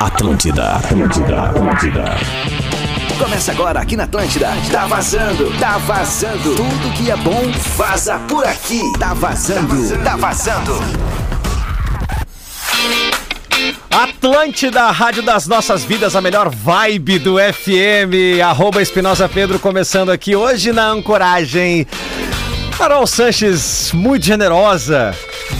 Atlântida, Atlântida, Atlântida. Começa agora aqui na Atlântida. Tá vazando, tá vazando. Tudo que é bom vaza por aqui. Tá vazando, tá vazando. Atlântida, Rádio das Nossas Vidas, a melhor vibe do FM. Arroba Espinosa Pedro começando aqui hoje na Ancoragem. Carol Sanches, muito generosa,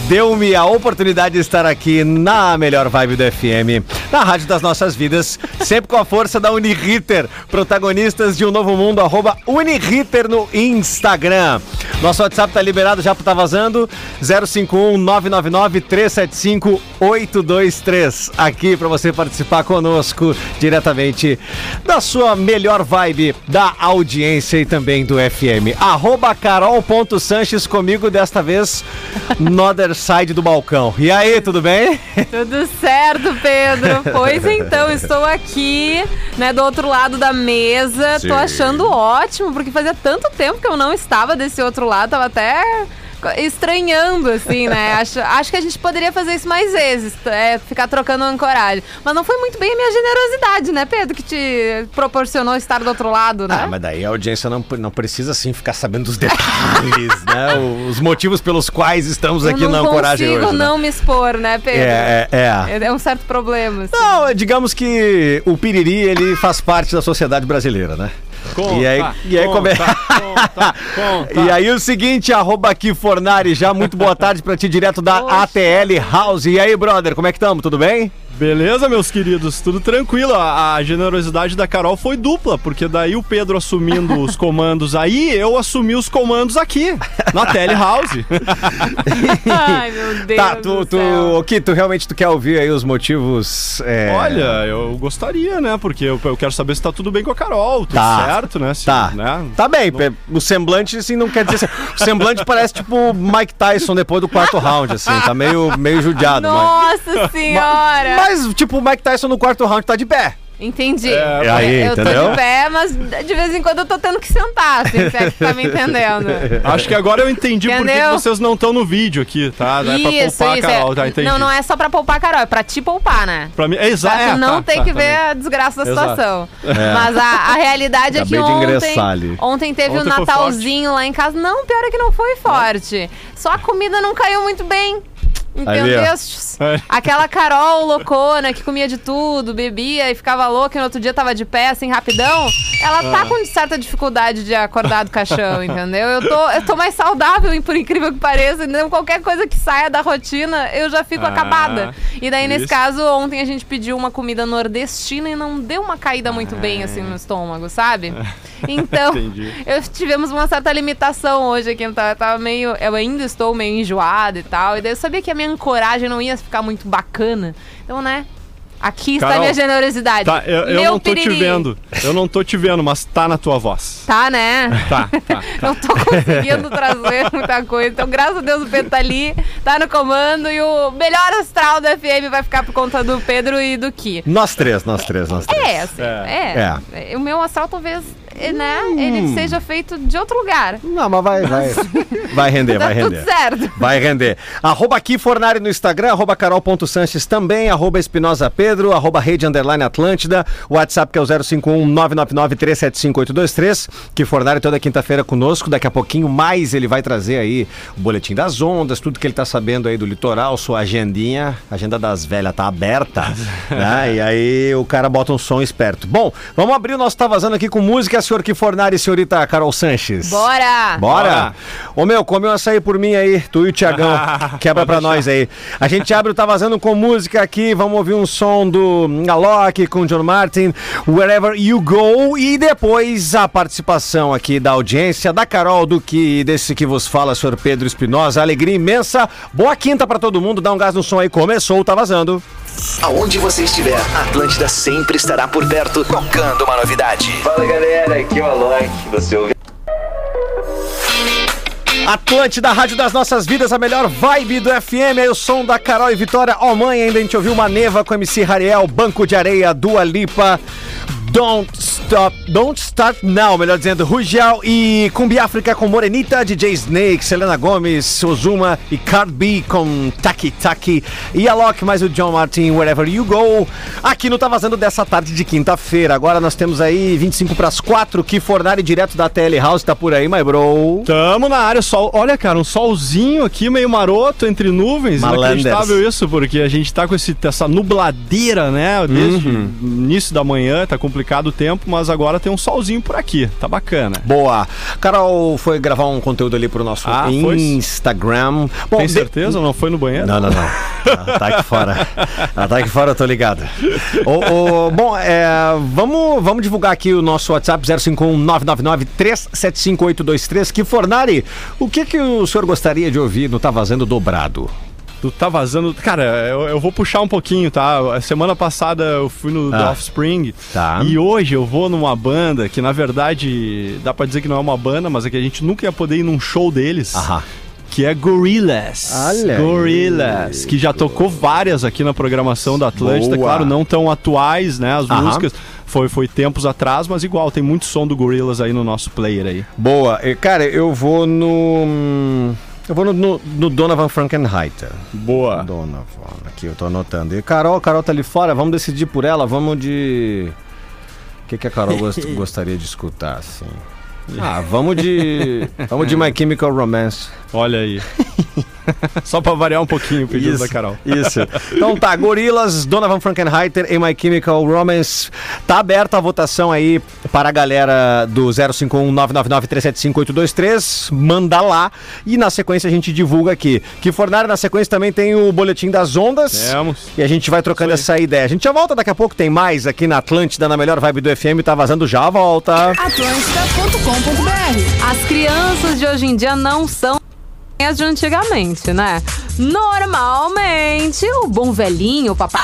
deu-me a oportunidade de estar aqui na melhor vibe do FM, na Rádio das Nossas Vidas, sempre com a força da Uniriter, protagonistas de um novo mundo, arroba Uniriter no Instagram. Nosso WhatsApp tá liberado já Tá Vazando, 051 999 375 823, aqui para você participar conosco diretamente da sua melhor vibe da audiência e também do FM. Arroba carol.sanches comigo desta vez no other side do balcão. E aí, tudo bem? Tudo certo, Pedro. Pois então, estou aqui, né, do outro lado da mesa. Sim. Tô achando ótimo, porque fazia tanto tempo que eu não estava desse outro lado, tava até estranhando, assim, né? Acho, acho que a gente poderia fazer isso mais vezes, é, ficar trocando ancoragem. Mas não foi muito bem a minha generosidade, né, Pedro, que te proporcionou estar do outro lado, né? Ah, mas daí a audiência não, não precisa, assim, ficar sabendo dos detalhes, né? Os motivos pelos quais estamos aqui eu na não Ancoragem consigo hoje. né? não me expor, né, Pedro? É, é, é. É um certo problema, assim. Não, digamos que o piriri, ele faz parte da sociedade brasileira, né? Conta, e aí, e aí conta, come- conta, conta. E aí o seguinte, arroba aqui Fornari, já muito boa tarde pra ti, direto da. ATL House. E aí, brother, como é que estamos? Tudo bem? Beleza, meus queridos? Tudo tranquilo. A, a generosidade da Carol foi dupla, porque daí o Pedro assumindo os comandos aí, eu assumi os comandos aqui, na Telehouse. Ai, meu Deus tá, tu, tu, o que tu realmente tu quer ouvir aí os motivos? é, Olha, eu gostaria, né? Porque eu, eu quero saber se tá tudo bem com a Carol, tudo Tá. certo, né? Se, Tá, né? tá bem. pe- O semblante, assim, não quer dizer. assim, o semblante parece tipo o Mike Tyson depois do quarto round, assim. Tá meio, meio judiado. mas- Nossa senhora! Mas, tipo, o Mike Tyson no quarto round tá de pé. Entendi. É, aí, eu tô entendeu? de pé, mas de vez em quando eu tô tendo que sentar, assim, se é que tá me entendendo. Acho que agora eu entendi por que vocês não estão no vídeo aqui, tá? É pra isso, poupar isso. a Carol, é- tá? Entendi. não, não é só pra poupar a Carol, é pra te poupar, né? Pra mim, é Pra exato. tu é, não tá, ter tá, que tá ver a desgraça da Exato. situação. Mas a, a realidade é que ontem, ingressar ali. ontem teve Ontem um foi Natalzinho lá em casa. Não, pior é que não foi forte. Só a comida não caiu muito bem. É. Aquela Carol loucona que comia de tudo, bebia e ficava louca e no outro dia tava de pé, assim, rapidão. Ela Ah. tá com certa dificuldade de acordar do caixão, entendeu? Eu tô, eu tô mais saudável, e por incrível que pareça. Então, qualquer coisa que saia da rotina, eu já fico Ah, acabada. E daí, nesse isso. caso, ontem a gente pediu uma comida nordestina e não deu uma caída muito bem, assim, no estômago, sabe? Então, eu tivemos uma certa limitação hoje aqui. Eu tava, tava meio. Eu ainda estou meio enjoada e tal. E daí eu sabia que a minha ancoragem não ia ficar muito bacana. Então, né? Aqui está a Carol, minha generosidade. Tá, eu, eu não tô piriri. te vendo. Eu não tô te vendo, mas tá na tua voz. Tá, né? Tá, tá. Não tô conseguindo trazer muita coisa. Então, graças a Deus, o Pedro tá ali, tá no comando. E o melhor astral do FM vai ficar por conta do Pedro e do Ki. Nós três, nós três, nós três. É, assim, é. É. O meu astral talvez, né, ele seja feito de outro lugar. Não, mas vai, vai. Vai render, Tá vai tudo render. certo. Vai render. Arroba aqui Fornari no Instagram, arroba carol.sanches também, arroba Espinosa Pedro, arroba rede underline Atlântida, WhatsApp que é o 051 999 375 823, que Fornari toda quinta-feira conosco, daqui a pouquinho mais ele vai trazer aí o boletim das ondas, tudo que ele tá sabendo aí do litoral, sua agendinha, a agenda das velhas tá aberta, né? E aí o cara bota um som esperto. Bom, vamos abrir o nosso Tá Vazando aqui com música, senhor que Fornari senhorita Carol Sanches. Bora! Bora! Ô meu, come um açaí por mim aí, tu e o Tiagão. Quebra pra nós aí. A gente abre o Tá Vazando com música aqui, vamos ouvir um som do Alok com John Martin, Wherever You Go, e depois a participação aqui da audiência, da Carol, do que desse que vos fala, senhor Pedro Espinosa. Alegria imensa. Boa quinta pra todo mundo, dá um gás no som aí. Começou o Tá Vazando. Aonde você estiver, a Atlântida sempre estará por perto, tocando uma novidade. Fala galera, aqui é o Alok, você ouve Atlântida, Rádio das Nossas Vidas, a melhor vibe do FM, aí o som da Carol e Vitória. Ó, mãe, ainda a gente ouviu uma neva com MC Rariel, Banco de Areia, Dua Lipa, Don't Stop, Don't Start Now, melhor dizendo, Rugial e Cumbi África com Morenita, DJ Snake, Selena Gomes, Ozuma e Card B com Taki Taki e a Loki mais o John Martin, Wherever You Go, aqui no Tá Vazando dessa tarde de quinta-feira. Agora nós temos aí 25 para as 4, que Fornari direto da TL House, tá por aí, my bro. Tamo na área, sol. Olha, cara, um solzinho aqui meio maroto entre nuvens. Malanders. Inacreditável isso, porque a gente tá com esse, essa nubladeira, né? Desde Uhum. o início da manhã, tá complicado o tempo, mas agora tem um solzinho por aqui. Tá bacana. Boa. Carol foi gravar um conteúdo ali pro nosso Ah? Instagram. Bom, Tem de- certeza? Não foi no banheiro? Não, não, não. Ela tá aqui fora. Ela tá aqui fora, eu tô ligado. Ô, ô, bom, é, vamos, vamos divulgar aqui o nosso WhatsApp 051-999-375-823. Que Fornari, o que, que o senhor gostaria de ouvir no Tá Vazando Dobrado? Tu tá vazando. Cara, eu, eu vou puxar um pouquinho, tá? A semana passada eu fui no The Ah. Offspring. Tá. E hoje eu vou numa banda que, na verdade, dá pra dizer que não é uma banda, mas é que a gente nunca ia poder ir num show deles. Aham. Que é Gorillaz. Olha aí. Gorillaz. Que já tocou várias aqui na programação da Atlântida. Boa. Claro, não tão atuais, né? As Aham. músicas. Foi, foi tempos atrás, mas igual, tem muito som do Gorillaz aí no nosso player aí. Boa. E, Cara, eu vou no. Eu vou no, no, no Donovan Frankenheiter. Boa. Donovan, aqui eu tô anotando. E Carol, Carol tá ali fora, vamos decidir por ela, vamos de. O que, que a Carol gost- gostaria de escutar, assim? Ah, vamos de. Vamos de My Chemical Romance. Olha aí. Só pra variar um pouquinho o pedido da Carol. Isso. Então tá, Gorilas, Donovan Frankenheiter e My Chemical Romance. Tá aberta a votação aí para a galera do 051-999-375-823. Manda lá. E na sequência a gente divulga aqui. Que Fornari, na sequência também tem o Boletim das Ondas. Temos. E a gente vai trocando Isso essa ideia. A gente já volta daqui a pouco, tem mais aqui na Atlântida, na melhor vibe do FM. Tá vazando já, volta. Atlântida.com.br As crianças de hoje em dia não são de antigamente, né? Normalmente, o bom velhinho, o papai.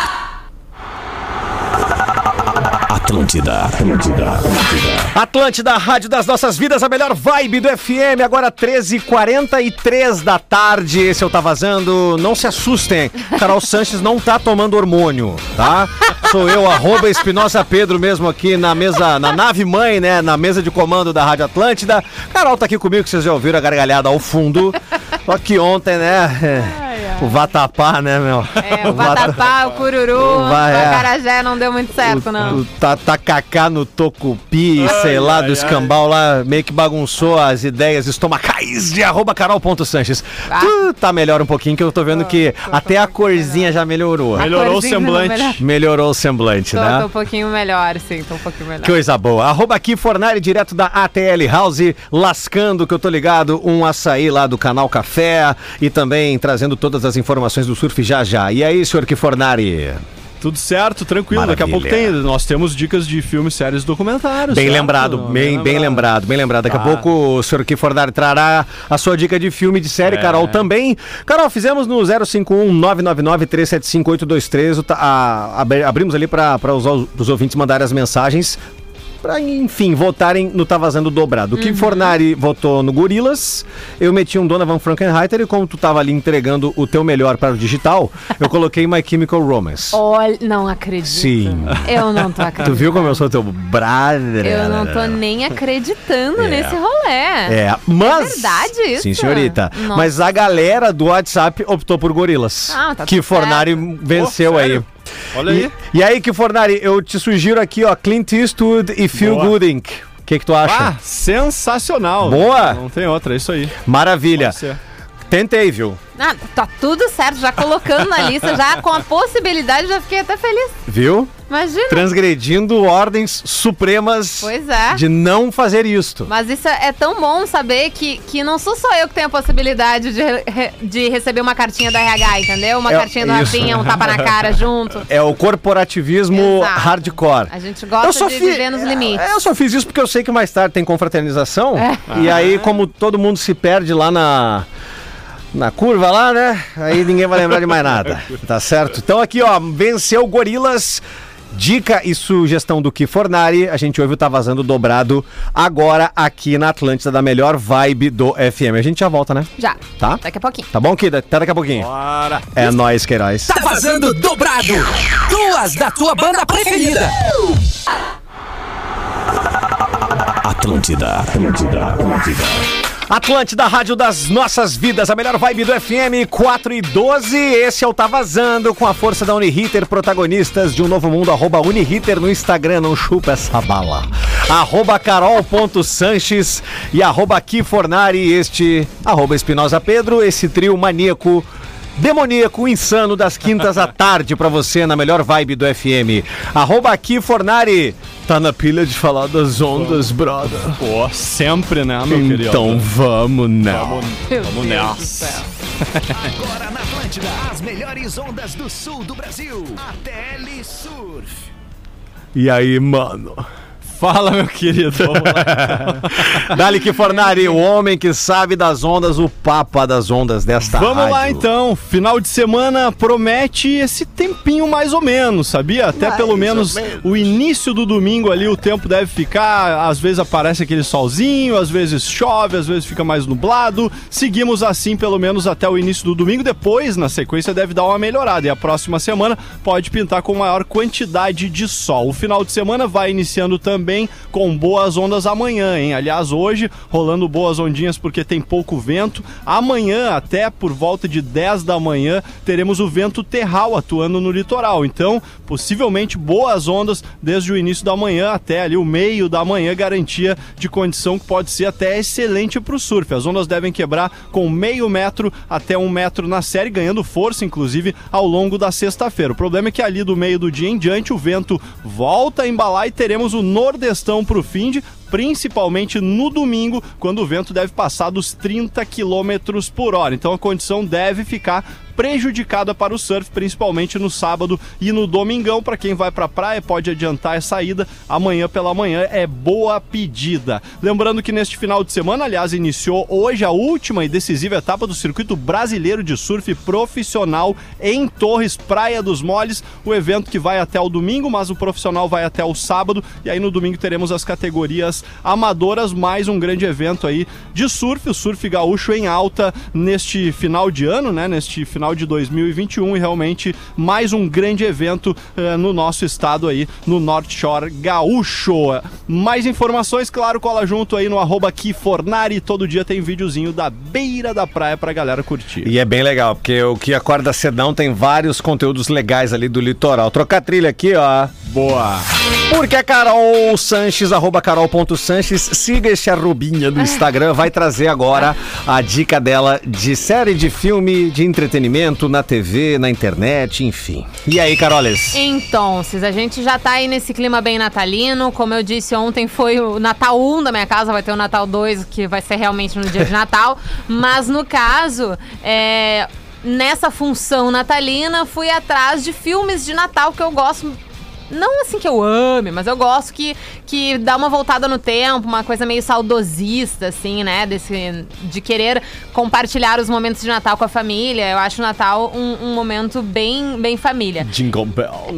Atlântida, Atlântida, Atlântida. Atlântida, Rádio das Nossas Vidas, a melhor vibe do FM, agora 13h43 da tarde. Esse eu tá vazando. Não se assustem, Carol Sanches não tá tomando hormônio, tá? Sou eu, arroba Espinosa Pedro, mesmo aqui na mesa, na nave mãe, né? Na mesa de comando da Rádio Atlântida. Carol tá aqui comigo, que vocês já ouviram a gargalhada ao fundo. Só que ontem, né? O Vatapá, né, meu? É, o vatapá, o cururu, O va- o é. acarajé não deu muito certo, não. O, o ta- tacacá no tocupi, sei lá, do ai, escambau lá, meio que bagunçou as ideias estomacais de arroba carol.sanches. Ah. Tu tá melhor um pouquinho, que eu tô vendo que até a corzinha já melhorou. Melhorou o não semblante. melhor. Melhorou o semblante, Tô, né? tô um pouquinho melhor, sim, tô um pouquinho melhor. Coisa boa. Arroba aqui Fornari, direto da ATL House, lascando, que eu tô ligado, um açaí lá do canal Café e também trazendo todas as informações do surf já já. E aí, senhor que Fornari? Tudo certo, tranquilo. Daqui a pouco Maravilha. tem. Nós temos dicas de filmes, séries, documentários. Bem certo? lembrado, bem, bem lembrado, bem lembrado. Daqui a Tá. pouco o senhor Kifornari trará a sua dica de filme, de série, É. Carol também. Carol, fizemos no 051 999 375 823. o ta- a- abri- Abrimos ali para os, os ouvintes mandarem as mensagens. Pra, enfim, votarem no Tá Vazando Dobrado. O que Fornari votou no Gorilas, eu meti um Donovan Frankenheiter e como tu tava ali entregando o teu melhor para o digital, eu coloquei My Chemical Romance. Olha, não acredito. Sim. Eu não tô acreditando. Tu viu como eu sou teu brother? Eu não tô nem acreditando É. nesse rolê. É, mas. verdade isso? Sim, senhorita. Nossa. Mas a galera do WhatsApp optou por gorilas. Ah, tá que Fornari certo. venceu Pô, aí. Olha aí. E, e aí, que Fornari, eu te sugiro aqui, ó, Clint Eastwood e Phil Boa. Gooding. O que, que tu acha? Ah, sensacional. Boa. Não tem outra, é isso aí. Maravilha. Tentei, viu? Ah, tá tudo certo, já colocando na lista, já com a possibilidade, já fiquei até feliz. Viu? Imagina. Transgredindo ordens supremas Pois é. de não fazer isto. Mas isso é tão bom saber que, que não sou só eu que tenho a possibilidade de, re- de receber uma cartinha da RH, entendeu? Uma É, cartinha do. Rafinha, um tapa na cara junto. É o corporativismo Exato. hardcore. A gente gosta de fi- viver nos limites. É, eu só fiz isso porque eu sei que mais tarde tem confraternização. E aí, como todo mundo se perde lá na. Na curva lá, né? Aí ninguém vai lembrar de mais nada. Tá certo? Então aqui, ó, venceu Gorilas. Dica e sugestão do que Fornari, a gente ouve o Tá Vazando dobrado agora aqui na Atlântida, da melhor vibe do FM. A gente já volta, né? Já. Tá? Daqui a pouquinho. Tá bom, Kida? Até daqui a pouquinho. Bora. É nóis, Queiroz. Tá vazando dobrado. Duas da tua banda preferida. Atlântida, Atlântida, Atlântida. Atlântida, rádio das nossas vidas, a melhor vibe do FM 4 e 12. Esse é o Tá Vazando com a força da Uniriter, protagonistas de um novo mundo. Arroba Uniriter no Instagram, não chupa essa bala. Arroba carol.sanches e arroba Kifornari, este arroba Espinosa Pedro, esse trio maníaco. Demoníaco, insano, das quintas à tarde pra você na melhor vibe do FM. Arroba aqui, Fornari. Tá na pilha de falar das ondas, brother. Pô, sempre, né, meu querido? Então vamos, né? Vamos, vamos nessa. Agora na Atlântida, as melhores ondas do sul do Brasil. Surf. E aí, mano? Fala, meu querido. Vamos lá. Dali que Fornari, o homem que sabe das ondas, o papa das ondas desta Vamos lá rádio. então. Final de semana promete esse tempinho mais ou menos, sabia? Até Mais pelo menos menos. o início do domingo ali o tempo deve ficar, às vezes aparece aquele solzinho, às vezes chove, às vezes fica mais nublado. Seguimos assim pelo menos até o início do domingo. Depois, na sequência, deve dar uma melhorada e a próxima semana pode pintar com maior quantidade de sol. O final de semana vai iniciando também com boas ondas amanhã, hein? Aliás, hoje rolando boas ondinhas porque tem pouco vento. Amanhã, até por volta de 10 da manhã, teremos o vento terral atuando no litoral. Então, possivelmente boas ondas desde o início da manhã até ali o meio da manhã, garantia de condição que pode ser até excelente para o surf. As ondas devem quebrar com meio metro até um metro na série, ganhando força, inclusive, ao longo da sexta-feira. O problema é que ali do meio do dia em diante o vento volta a embalar e teremos o nordestão para o fim de principalmente no domingo, quando o vento deve passar dos 30 km por hora. Então a condição deve ficar prejudicada para o surf, principalmente no sábado e no domingão. Para quem vai para a praia, pode adiantar a saída. Amanhã pela manhã é boa pedida. Lembrando que neste final de semana, aliás, iniciou hoje a última e decisiva etapa do circuito brasileiro de surf profissional em Torres, Praia dos Moles. O evento que vai até o domingo, mas o profissional vai até o sábado. E aí no domingo teremos as categorias amadoras, mais um grande evento aí de surf, o surf gaúcho em alta neste final de ano, né? Neste final de 2021 e realmente mais um grande evento eh, no nosso estado aí, no North Shore Gaúcho. Mais informações, claro, cola junto aí no arroba Kifornari. Todo dia tem videozinho da beira da praia pra galera curtir. E é bem legal, porque o que acorda cedão tem vários conteúdos legais ali do litoral. Trocar trilha aqui, ó. Boa! Porque a Carol Sanches, arroba carol.sanches, siga esse arrobinha no Instagram, vai trazer agora a dica dela de série de filme, de entretenimento na TV, na internet, enfim. E aí, Caroles? Então, a gente já tá aí nesse clima bem natalino. Como eu disse ontem, foi o Natal 1 da minha casa, vai ter o Natal 2, que vai ser realmente no dia de Natal. Mas no caso, é, nessa função natalina, fui atrás de filmes de Natal que eu gosto. Não assim que eu ame, mas eu gosto que, que dá uma voltada no tempo, uma coisa meio saudosista, assim, né? Desse, de querer compartilhar os momentos de Natal com a família. Eu acho o Natal um, um momento bem, bem família. Jingle Bell.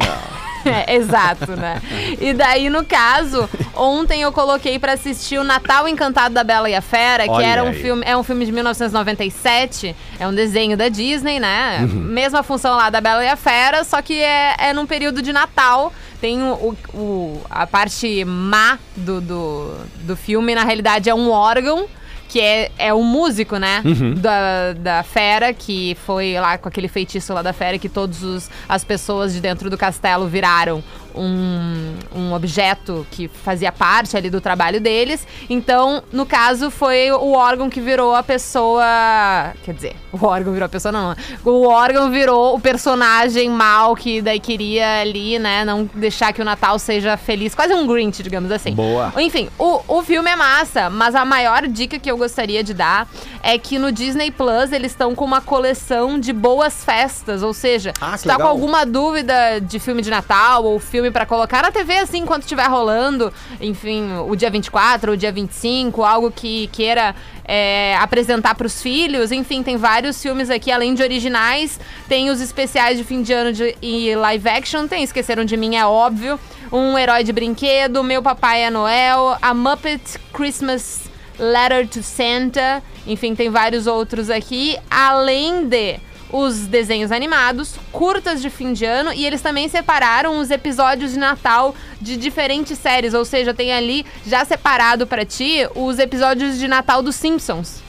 É, exato, né? E daí, no caso, ontem eu coloquei pra assistir o Natal Encantado da Bela e a Fera, que Olha era um aí. filme, é um filme de 1997, é um desenho da Disney, né? Uhum. Mesma função lá da Bela e a Fera, só que é, é num período de Natal. Tem o- o- a parte má do, do, do filme, na realidade, é um órgão. Que é, é o músico, né? Uhum. Da, da fera, que foi lá com aquele feitiço lá da fera, que todas as pessoas de dentro do castelo viraram um, um objeto que fazia parte ali do trabalho deles. Então, no caso, foi o órgão que virou a pessoa. Quer dizer, o órgão virou a pessoa, não. O órgão virou o personagem mal que daí queria ali, né? Não deixar que o Natal seja feliz. Quase um Grinch, digamos assim. Boa. Enfim, o, o filme é massa, mas a maior dica que eu gostaria de dar é que no Disney Plus eles estão com uma coleção de boas festas, ou seja, Ah, se tá com legal. alguma dúvida de filme de Natal ou filme pra colocar na TV assim enquanto estiver rolando, enfim, o dia 24, o dia 25, algo que queira é, apresentar pros filhos, enfim, tem vários filmes aqui, além de originais, tem os especiais de fim de ano de, e live action, tem Esqueceram de Mim, é óbvio, um herói de brinquedo, Meu Papai é Noel, a Muppet Christmas Letter to Santa, enfim, tem vários outros aqui, além de os desenhos animados, curtas de fim de ano e eles também separaram os episódios de Natal de diferentes séries, ou seja, tem ali já separado pra ti os episódios de Natal dos Simpsons.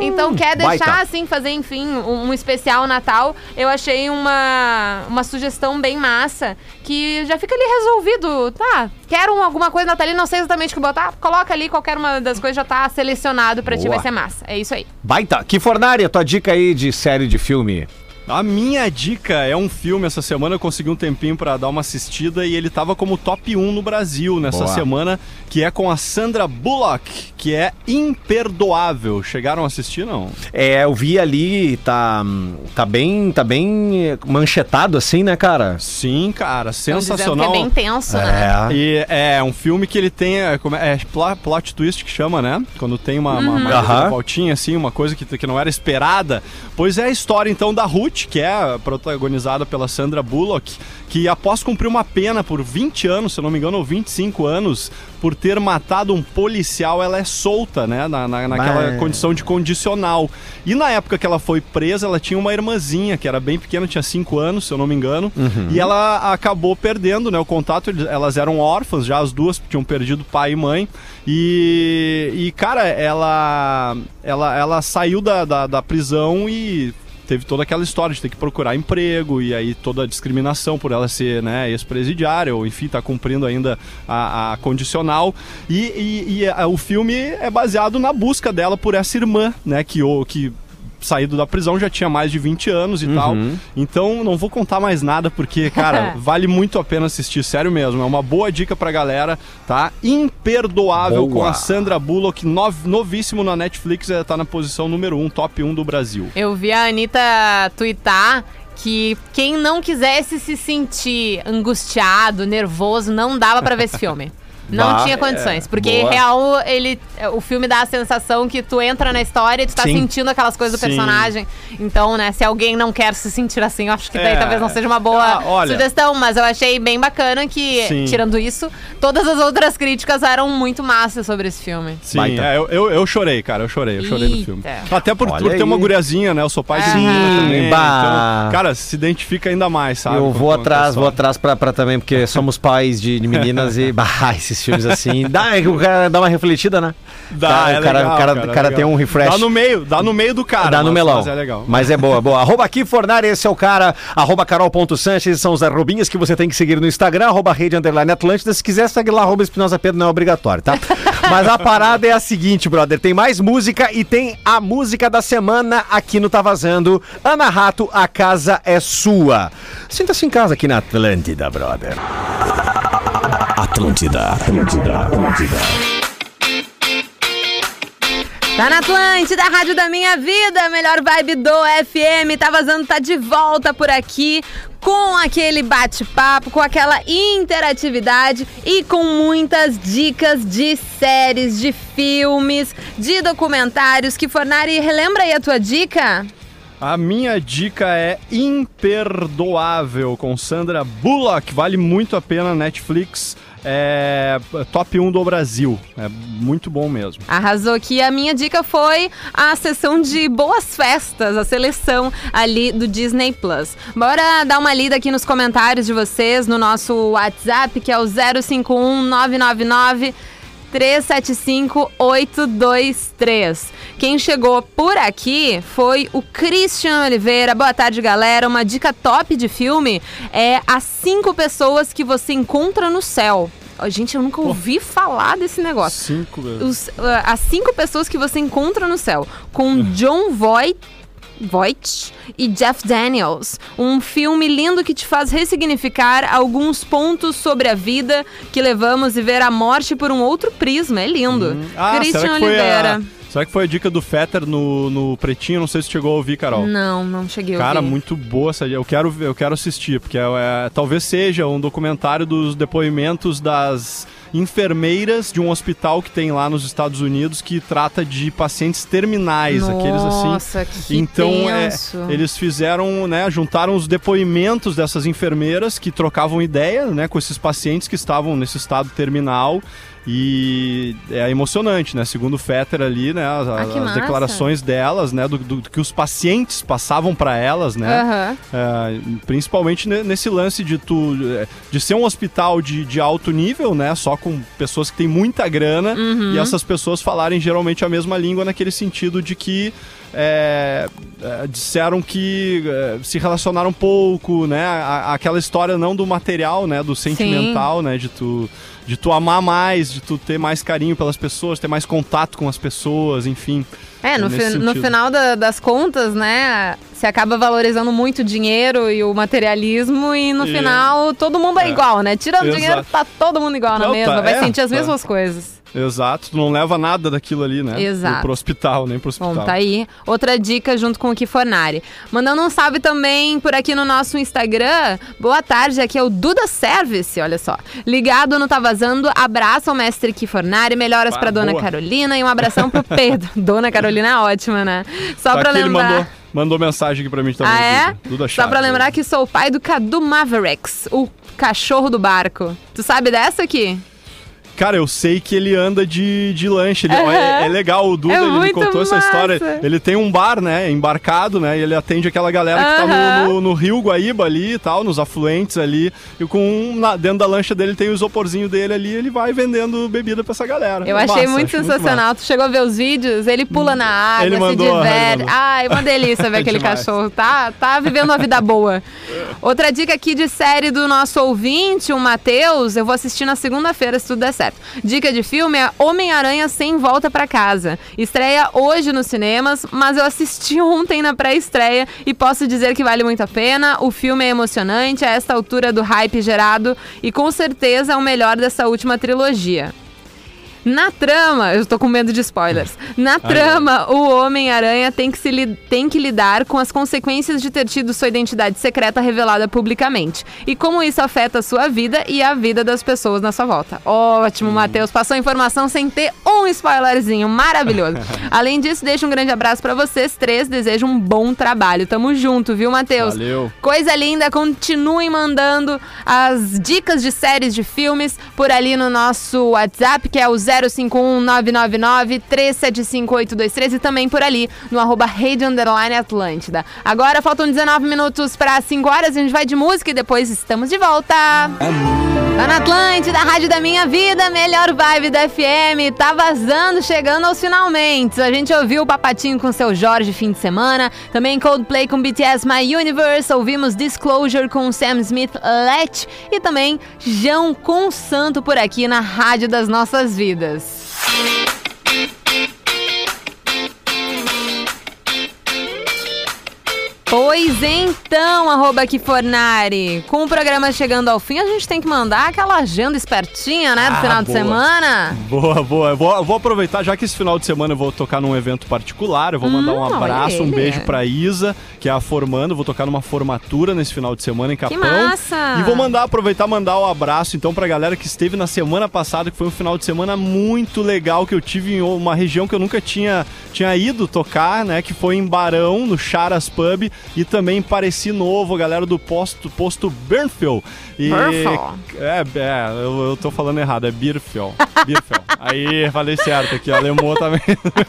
então quer deixar baita. assim, fazer enfim um, um especial Natal, eu achei uma, uma sugestão bem massa que já fica ali resolvido. Tá, quero um- alguma coisa natalina, não sei exatamente o que botar, coloca ali qualquer uma das coisas já tá selecionado pra ti, vai ser massa. É isso aí. Baita. Que fornária, tua dica aí de série de filme? A minha dica é um filme. Essa semana eu consegui um tempinho pra dar uma assistida e ele tava como top 1 no Brasil nessa Boa. semana, que é com a Sandra Bullock, que é imperdoável. Chegaram a assistir, não? É, eu vi ali, tá, tá bem, tá bem manchetado assim, né, cara? Sim, cara, sensacional. Que é bem tenso, né? E é um filme que ele tem. É, como é, é plot twist que chama, né? Quando tem uma, uma, uma Aham. voltinha assim, uma coisa que, que não era esperada. Pois é a história então da Ruth, que é protagonizada pela Sandra Bullock, que após cumprir uma pena por 20 anos, se não me engano, ou 25 anos, por ter matado um policial, ela é solta, né? Na, na- naquela Mas- condição de condicional. E na época que ela foi presa, ela tinha uma irmãzinha, que era bem pequena, tinha 5 anos, se eu não me engano. E ela acabou perdendo né, o contato. Elas eram órfãs, já as duas tinham perdido pai e mãe. E, e cara, ela, ela, ela saiu da, da, da prisão e teve toda aquela história de ter que procurar emprego e aí toda a discriminação por ela ser né, ex-presidiária ou enfim, tá cumprindo ainda a, a condicional. E, e- e, a- o filme é baseado na busca dela por essa irmã, né, que, o, que saído da prisão já tinha mais de 20 anos e tal. Então não vou contar mais nada porque, cara, vale muito a pena assistir, sério mesmo. É uma boa dica pra galera, tá? Imperdoável Boa. com a Sandra Bullock, nov- novíssimo na Netflix, é, tá na posição número 1, top 1 do Brasil. Eu vi a Anitta twittar que quem não quisesse se sentir angustiado, nervoso, não dava pra ver esse filme. Não Bah, tinha condições, porque boa. real ele o filme dá a sensação que tu entra na história e tu tá Sim. sentindo aquelas coisas do Sim. personagem. Então, né, se alguém não quer se sentir assim, eu acho que daí É. talvez não seja uma boa Ah, olha. sugestão, mas eu achei bem bacana que Sim. tirando isso, todas as outras críticas eram muito massas sobre esse filme. Sim, Baita. é, eu, eu, eu chorei, cara, eu chorei, eu chorei no Eita. filme. Até por, por ter uma guriazinha, né? Eu sou pai de Sim, menina também. bah. Então, cara, se identifica ainda mais, sabe? eu vou atrás, vou atrás pra, pra também, porque somos pais de, de meninas e, bah, esses filmes assim, dá, o cara dá uma refletida, né? Dá, Cara, é o cara, legal, o cara, cara, cara é tem um refresh. Dá no meio, dá no meio do cara. Dá no mas- melão. Mas é legal. Mas é boa, boa. Arroba aqui, Fornari, esse é o cara. Arroba carol.sanches, são os arrobinhas que você tem que seguir no Instagram. Arroba rede underline Atlântida. Se quiser, segue lá, arroba Espinosa Pedro, não é obrigatório, tá? Mas a parada é a seguinte, brother. Tem mais música e tem a música da semana aqui no Tá Vazando. Ana Rato, a casa é sua. Sinta-se em casa aqui na Atlântida, brother. Atlântida, Atlântida, Atlântida. Tá na Atlântida, a rádio da minha vida, melhor vibe do FM. Tá vazando, tá de volta por aqui com aquele bate-papo, com aquela interatividade e com muitas dicas de séries, de filmes, de documentários. Que Fornari, relembra aí a tua dica? A minha dica é Imperdoável, com Sandra Bullock. Vale muito a pena Netflix. É top 1 do Brasil. É muito bom mesmo. Arrasou aqui. A minha dica foi a sessão de boas festas, a seleção ali do Disney Plus. Bora dar uma lida aqui nos comentários de vocês no nosso WhatsApp, que é o 051 999 375-823. Quem chegou por aqui foi o Christian Oliveira. Boa tarde, galera. Uma dica top de filme é as cinco pessoas que você encontra no céu. Gente, eu nunca ouvi falar desse negócio Cinco. os, ah, as cinco pessoas que você encontra no céu, com John Voight. Voight e Jeff Daniels. Um filme lindo que te faz ressignificar alguns pontos sobre a vida que levamos e ver a morte por um outro prisma. É lindo. Ah, Christian será que foi Oliveira. a, será que foi a dica do Fetter no, no Pretinho? Não sei se chegou a ouvir, Carol. Não, não cheguei a Cara, ouvir. muito boa essa. Eu quero, eu quero assistir, porque é, é- talvez seja um documentário dos depoimentos das enfermeiras de um hospital que tem lá nos Estados Unidos que trata de pacientes terminais, aqueles assim. Nossa, que Então, é, eles fizeram, né, juntaram os depoimentos dessas enfermeiras que trocavam ideia, né, com esses pacientes que estavam nesse estado terminal. E é emocionante, né? Segundo o Fetter ali, né? As, Ah, as declarações delas, né? Do, do- do que os pacientes passavam para elas, né? Aham. É, principalmente ne- nesse lance de tu é, de ser um hospital de, de alto nível, né? Só com pessoas que têm muita grana Uhum. e essas pessoas falarem geralmente a mesma língua naquele sentido de que é, é, disseram que é, se relacionaram pouco, né? A- aquela história não do material, né? Do sentimental, né? De tu de tu amar mais, de tu ter mais carinho pelas pessoas, ter mais contato com as pessoas, enfim. É, no, nesse fi- no sentido. final da- das contas, né, você acaba valorizando muito o dinheiro e o materialismo e no E- final todo mundo é, É. igual, né? Tirando o Exato. dinheiro, tá todo mundo igual na Não, mesma, tá, vai é, sentir as tá. mesmas coisas. Exato, tu não leva nada daquilo ali, né? Exato. Pro, pro hospital, nem pro hospital. Bom, tá aí. Outra dica junto com o Kifornari. Mandando um salve também por aqui no nosso Instagram. Boa tarde, aqui é o Duda Service, olha só. Ligado no Tá Vazando, abraço ao mestre Kifornari, melhoras Ah, pra Dona boa. Carolina e um abração pro Pedro. Dona Carolina é ótima, né? Só Tá pra aqui, ele lembrar... mandou, mandou mensagem aqui pra mim também. Ah, é? Duda. Só pra lembrar que sou o pai do Cadu Mavericks, o cachorro do barco. Tu sabe dessa aqui? Cara, eu sei que ele anda de, de lanche. Ele, Aham. é, é legal, o Duda, É ele me muito contou essa massa. história. Ele tem um bar, né, embarcado, né, e ele atende aquela galera que tá no, no- no Rio Guaíba ali e tal, nos afluentes ali. E com na- dentro da lancha dele tem o isoporzinho dele ali, ele vai vendendo bebida pra essa galera. Eu É achei massa, muito sensacional. tu chegou a ver os vídeos? Ele pula na água, Ele se mandou, diverte. ele mandou. Ai, uma delícia ver aquele Demais. cachorro. Tá, tá vivendo uma vida boa. Outra dica aqui de série do nosso ouvinte, o Matheus. Eu vou assistir na segunda-feira, se tudo der certo. Dica de filme é Homem-Aranha Sem Volta pra Casa. Estreia hoje nos cinemas, mas eu assisti ontem na pré-estreia e posso dizer que vale muito a pena. O filme é emocionante a esta altura do hype gerado e com certeza é o melhor dessa última trilogia. Na trama, eu tô com medo de spoilers. Na trama, o Homem-Aranha tem, que se tem que lidar com as consequências de ter tido sua identidade secreta revelada publicamente. E como isso afeta a sua vida e a vida das pessoas na sua volta. Ótimo, Matheus. Passou a informação sem ter um spoilerzinho. Maravilhoso. Além disso, deixo um grande abraço pra vocês três. Desejo um bom trabalho. Tamo junto, viu, Matheus? Valeu. Coisa linda, continuem mandando as dicas de séries, de filmes por ali no nosso WhatsApp, que é o 051-999-375-823 e também por ali no arroba Rede Underline Atlântida. Agora faltam 19 minutos para 5 horas, a gente vai de música e depois estamos de volta. Tá na Atlântida, rádio da minha vida, melhor vibe da FM, tá vazando, chegando aos finalmente. A gente ouviu o Papatinho com seu Jorge fim de semana, também Coldplay com BTS My Universe, ouvimos Disclosure com Sam Smith Let e também João com Santo por aqui na rádio das nossas vidas. Pois então, arroba Kifornari. Com o programa chegando ao fim, a gente tem que mandar aquela agenda espertinha, né? Do Ah, final de boa. semana. Boa, boa. Eu vou, eu vou aproveitar, já que esse final de semana eu vou tocar num evento particular, eu vou mandar um Hum, olha abraço, um beijo pra Isa, que é a formando. Vou tocar numa formatura nesse final de semana em Capão. massa! E vou mandar, aproveitar mandar o abraço, então, pra galera que esteve na semana passada, que foi um final de semana muito legal, que eu tive em uma região que eu nunca tinha, tinha ido tocar, né? Que foi em Barão, no Charas Pub, e também em Pareci Novo, galera do posto, posto Bernfield. E, é, é eu, eu tô falando errado, é. Bierfeld. Aí, falei certo aqui, alemão também.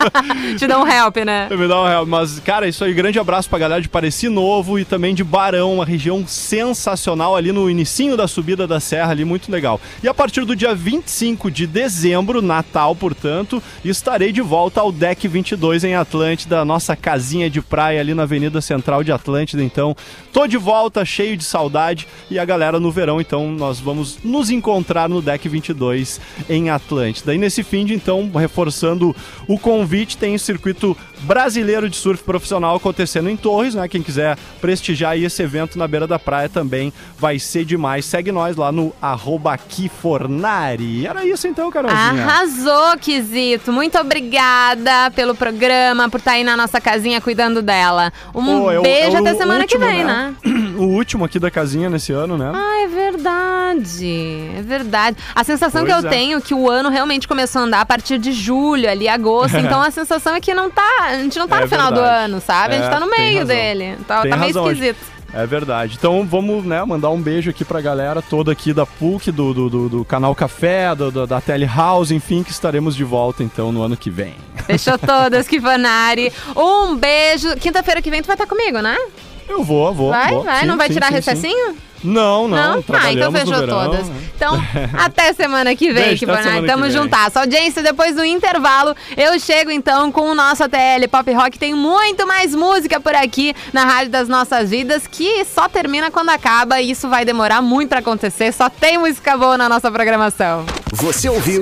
Te dá um help, né? Me dá um real. Mas, cara, isso aí, grande abraço pra galera de Pareci Novo e também de Barão, uma região sensacional ali no inicinho da subida da serra ali, muito legal. E a partir do dia 25 de dezembro, Natal, portanto, estarei de volta ao Deck 22 em Atlântida, nossa casinha de praia ali na Avenida Central de Atlântida. Então, tô de volta, cheio de saudade e a galera no verão, então nós vamos nos encontrar no Deck 22 em Atlântida. E nesse fim de, então, reforçando o convite, tem o circuito brasileiro de surf profissional acontecendo em Torres, né? Quem quiser prestigiar aí esse evento na beira da praia também vai ser demais. Segue nós lá no arroba Kifornari. Era isso então, Carolzinha. Arrasou, Quisito. Muito obrigada pelo programa, por estar aí na nossa casinha cuidando dela. Um Pô, o- beijo é o até semana último, que vem, né? O último aqui da casinha nesse ano, né? Ah, é verdade. É verdade. A sensação Pois que eu é. tenho é que o ano realmente começou a andar a partir de julho, ali, agosto. então a sensação é que não tá. A gente não tá É no final do verdade. ano, sabe? a gente É, tá no meio dele. Tá, tá meio razão. esquisito. É verdade. Então vamos, né, mandar um beijo aqui pra galera toda aqui da PUC, do, do, do- do canal Café, do, do- da Telehouse, enfim, que estaremos de volta então no ano que vem. Fechou todas, Kivanari. Um beijo. Quinta-feira que vem tu vai estar comigo, né? Eu vou, vou. Vai, vou. vai? Sim, não vai sim, tirar sim, sim. Recessinho? Não, não. Ah, então fechou verão, todas. né? Então, até semana que vem, Beijo, que Tamo juntas. Audiência, depois do intervalo, eu chego então com o nosso ATL Pop Rock. Tem muito mais música por aqui na Rádio das Nossas Vidas, que só termina quando acaba e isso vai demorar muito pra acontecer. Só tem música boa na nossa programação. Você ouviu